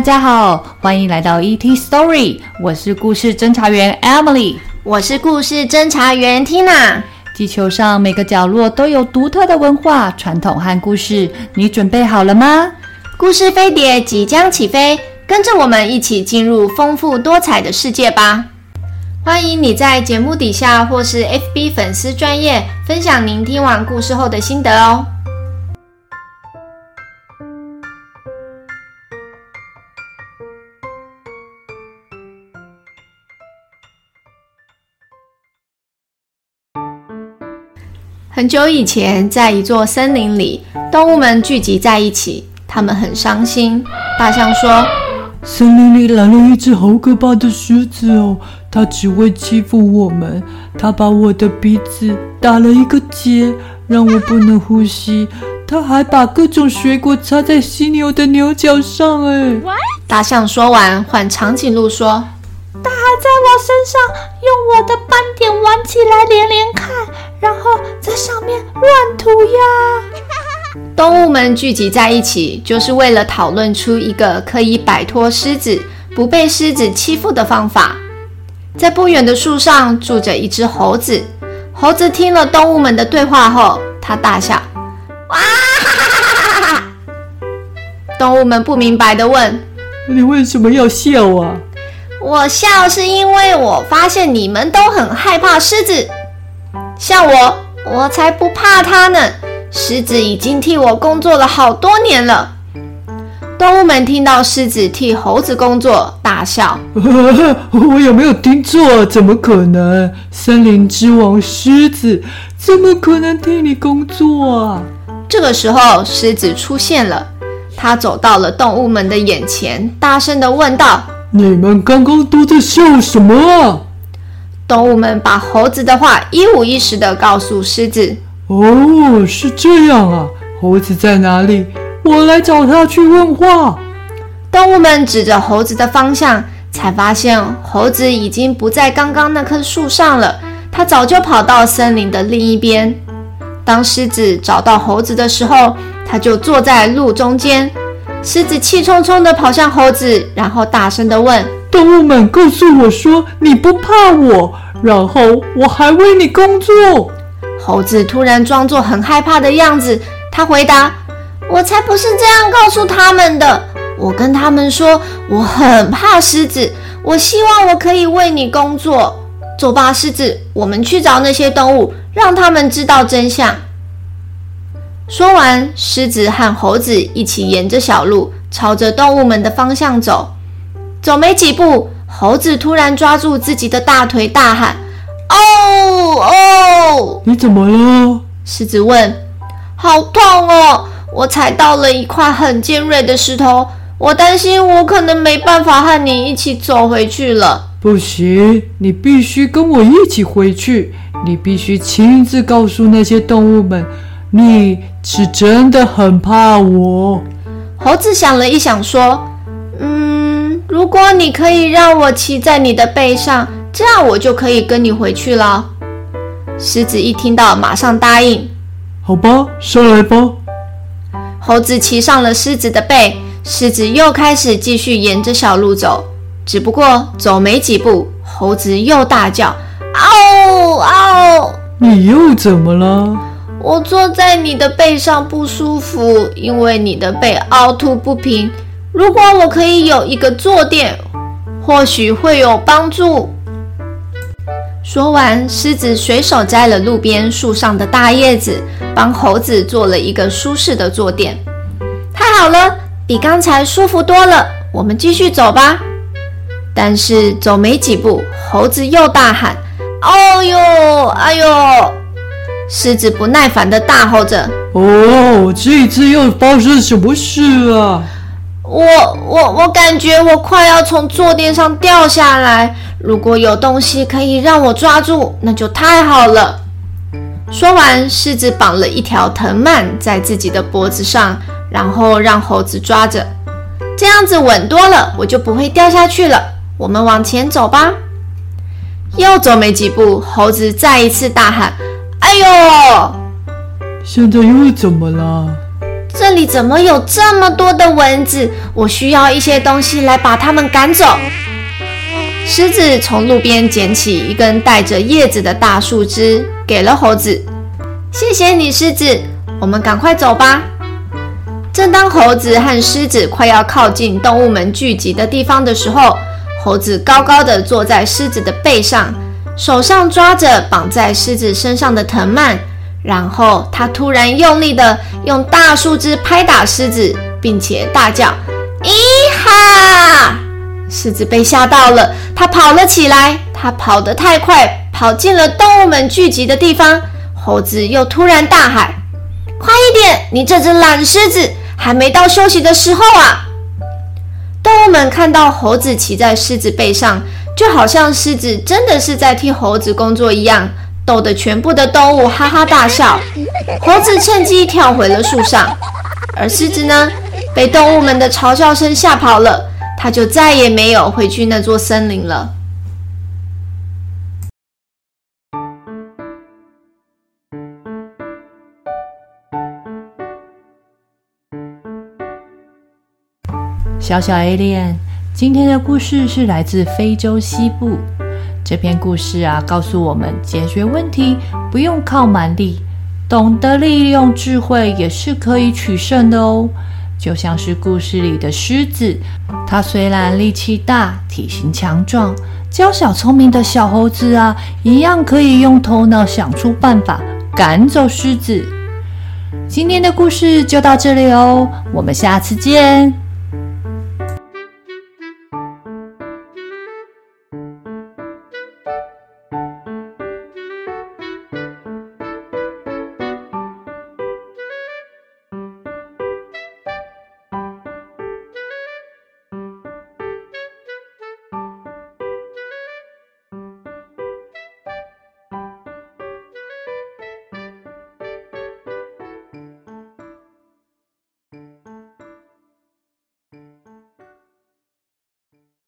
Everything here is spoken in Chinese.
家好，欢迎来到 ET Story，我是故事侦查员 Emily，我是故事侦查员 Tina。地球上每个角落都有独特的文化、传统和故事，你准备好了吗？故事飞碟即将起飞，跟着我们一起进入丰富多彩的世界吧！欢迎你在节目底下或是 FB 粉丝专业分享您听完故事后的心得哦。很久以前，在一座森林里，动物们聚集在一起，他们很伤心。大象说：“森林里来了一只好可怕的狮子哦。”它只会欺负我们，它把我的鼻子打了一个结，让我不能呼吸。它还把各种水果插在犀牛的牛角上。哎，大象说完，换长颈鹿说：“他还在我身上用我的斑点玩起来连连看，然后在上面乱涂鸦。”动物们聚集在一起，就是为了讨论出一个可以摆脱狮子、不被狮子欺负的方法。在不远的树上住着一只猴子。猴子听了动物们的对话后，他大笑：“哇哈哈哈哈！”动物们不明白的问：“你为什么要笑啊？”“我笑是因为我发现你们都很害怕狮子，像我，我才不怕它呢。狮子已经替我工作了好多年了。”动物们听到狮子替猴子工作，大笑。我有没有听错？怎么可能？森林之王狮子怎么可能替你工作啊？这个时候，狮子出现了，他走到了动物们的眼前，大声的问道：“你们刚刚都在笑什么啊？”动物们把猴子的话一五一十的告诉狮子。哦，是这样啊，猴子在哪里？我来找他去问话。动物们指着猴子的方向，才发现猴子已经不在刚刚那棵树上了，他早就跑到森林的另一边。当狮子找到猴子的时候，他就坐在路中间。狮子气冲冲地跑向猴子，然后大声地问：“动物们，告诉我说你不怕我，然后我还为你工作。”猴子突然装作很害怕的样子，他回答。我才不是这样告诉他们的。我跟他们说，我很怕狮子。我希望我可以为你工作。走吧，狮子，我们去找那些动物，让他们知道真相。说完，狮子和猴子一起沿着小路，朝着动物们的方向走。走没几步，猴子突然抓住自己的大腿，大喊：“哦哦！”你怎么了？狮子问。好痛哦！我踩到了一块很尖锐的石头，我担心我可能没办法和你一起走回去了。不行，你必须跟我一起回去。你必须亲自告诉那些动物们，你是真的很怕我。猴子想了一想，说：“嗯，如果你可以让我骑在你的背上，这样我就可以跟你回去了。”狮子一听到，马上答应。好吧，上来吧。猴子骑上了狮子的背，狮子又开始继续沿着小路走。只不过走没几步，猴子又大叫：“嗷嗷！”你又怎么了？我坐在你的背上不舒服，因为你的背凹凸不平。如果我可以有一个坐垫，或许会有帮助。说完，狮子随手摘了路边树上的大叶子。帮猴子做了一个舒适的坐垫，太好了，比刚才舒服多了。我们继续走吧。但是走没几步，猴子又大喊：“哎呦，哎呦！”狮子不耐烦地大吼着：“哦，这一次又发生什么事啊？”我、我、我感觉我快要从坐垫上掉下来。如果有东西可以让我抓住，那就太好了。说完，狮子绑了一条藤蔓在自己的脖子上，然后让猴子抓着，这样子稳多了，我就不会掉下去了。我们往前走吧。又走没几步，猴子再一次大喊：“哎呦！”现在又怎么了？这里怎么有这么多的蚊子？我需要一些东西来把它们赶走。狮子从路边捡起一根带着叶子的大树枝，给了猴子。谢谢你，狮子。我们赶快走吧。正当猴子和狮子快要靠近动物们聚集的地方的时候，猴子高高的坐在狮子的背上，手上抓着绑在狮子身上的藤蔓。然后他突然用力的用大树枝拍打狮子，并且大叫：“咦哈！”狮子被吓到了，它跑了起来。它跑得太快，跑进了动物们聚集的地方。猴子又突然大喊：“快一点！你这只懒狮子，还没到休息的时候啊！”动物们看到猴子骑在狮子背上，就好像狮子真的是在替猴子工作一样。逗得全部的动物哈哈大笑，猴子趁机跳回了树上，而狮子呢，被动物们的嘲笑声吓跑了，它就再也没有回去那座森林了。小小 Alien，今天的故事是来自非洲西部。这篇故事啊，告诉我们解决问题不用靠蛮力，懂得利用智慧也是可以取胜的哦。就像是故事里的狮子，它虽然力气大、体型强壮，娇小聪明的小猴子啊，一样可以用头脑想出办法赶走狮子。今天的故事就到这里哦，我们下次见。